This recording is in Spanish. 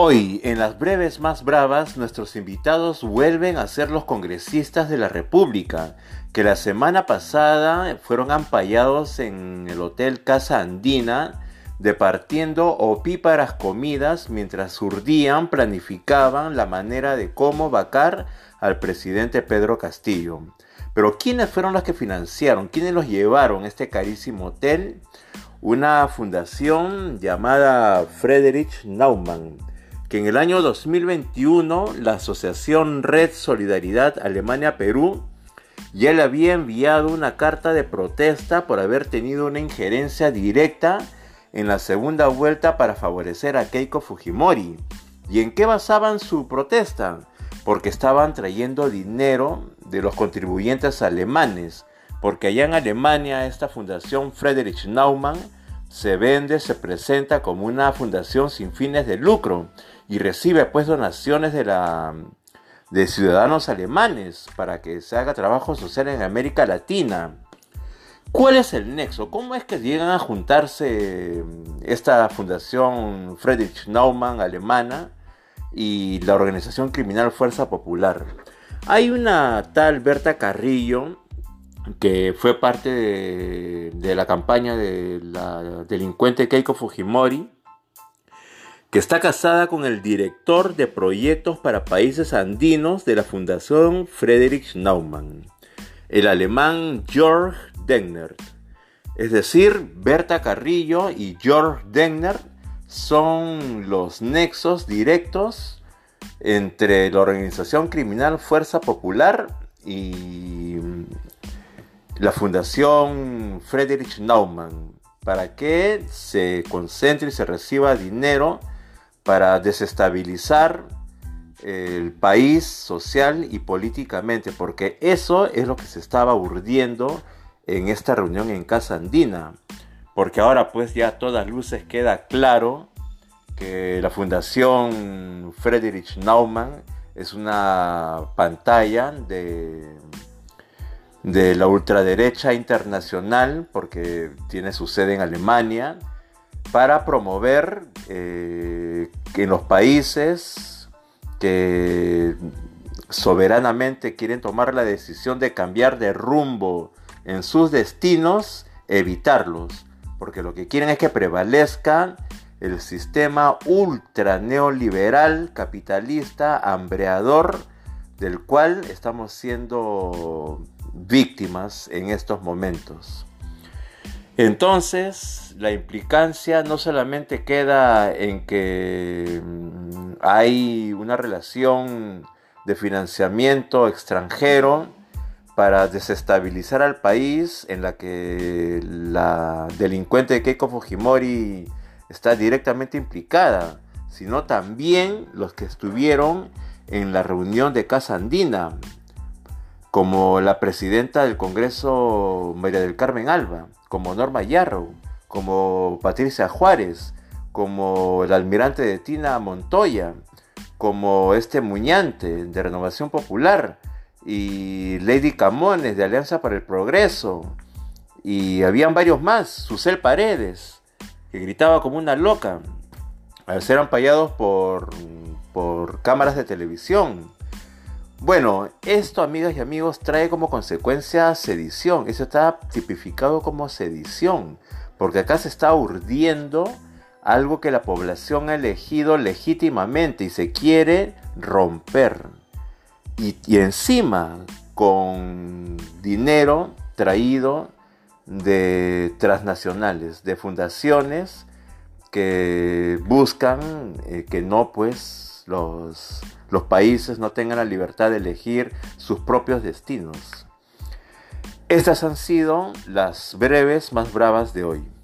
Hoy, en las breves más bravas, nuestros invitados vuelven a ser los congresistas de la República, que la semana pasada fueron ampallados en el Hotel Casa Andina, departiendo opíparas comidas mientras urdían, planificaban la manera de cómo vacar al presidente Pedro Castillo. Pero ¿quiénes fueron los que financiaron? ¿Quiénes los llevaron a este carísimo hotel? Una fundación llamada Friedrich Naumann que en el año 2021 la Asociación Red Solidaridad Alemania-Perú ya le había enviado una carta de protesta por haber tenido una injerencia directa en la segunda vuelta para favorecer a Keiko Fujimori. ¿Y en qué basaban su protesta? Porque estaban trayendo dinero de los contribuyentes alemanes, porque allá en Alemania esta fundación Friedrich Naumann se vende, se presenta como una fundación sin fines de lucro y recibe pues donaciones de, la, de ciudadanos alemanes para que se haga trabajo social en América Latina. ¿Cuál es el nexo? ¿Cómo es que llegan a juntarse esta fundación Friedrich Naumann alemana y la organización criminal Fuerza Popular? Hay una tal Berta Carrillo que fue parte de, la campaña de la delincuente Keiko Fujimori, que está casada con el director de proyectos para países andinos de la Fundación Friedrich Naumann, el alemán Georg Degner. Es decir, Berta Carrillo y Georg Degner son los nexos directos entre la organización criminal Fuerza Popular y la Fundación Friedrich Naumann para que se concentre y se reciba dinero para desestabilizar el país social y políticamente, porque eso es lo que se estaba urdiendo en esta reunión en Casa Andina, porque ahora pues ya a todas luces queda claro que la Fundación Friedrich Naumann es una pantalla de, de la ultraderecha internacional, porque tiene su sede en Alemania, para promover eh, que en los países que soberanamente quieren tomar la decisión de cambiar de rumbo en sus destinos, evitarlos, porque lo que quieren es que prevalezca el sistema ultra neoliberal, capitalista, hambreador, del cual estamos siendo víctimas en estos momentos. Entonces, la implicancia no solamente queda en que mm, hay una relación de financiamiento extranjero para desestabilizar al país en la que la delincuente Keiko Fujimori está directamente implicada, sino también los que estuvieron en la reunión de Casa Andina, como la presidenta del Congreso María del Carmen Alba como Norma Yarrow, como Patricia Juárez, como el almirante de Tina Montoya, como este Muñante de Renovación Popular y Lady Camones de Alianza para el Progreso y habían varios más, Susel Paredes, que gritaba como una loca al ser ampallados por, por cámaras de televisión. Bueno, esto, amigas y amigos, trae como consecuencia sedición. Eso está tipificado como sedición, porque acá se está urdiendo algo que la población ha elegido legítimamente y se quiere romper. Y, encima, con dinero traído de transnacionales, de fundaciones que buscan eh, que no, pues, los los países no tengan la libertad de elegir sus propios destinos. Estas han sido las breves más bravas de hoy.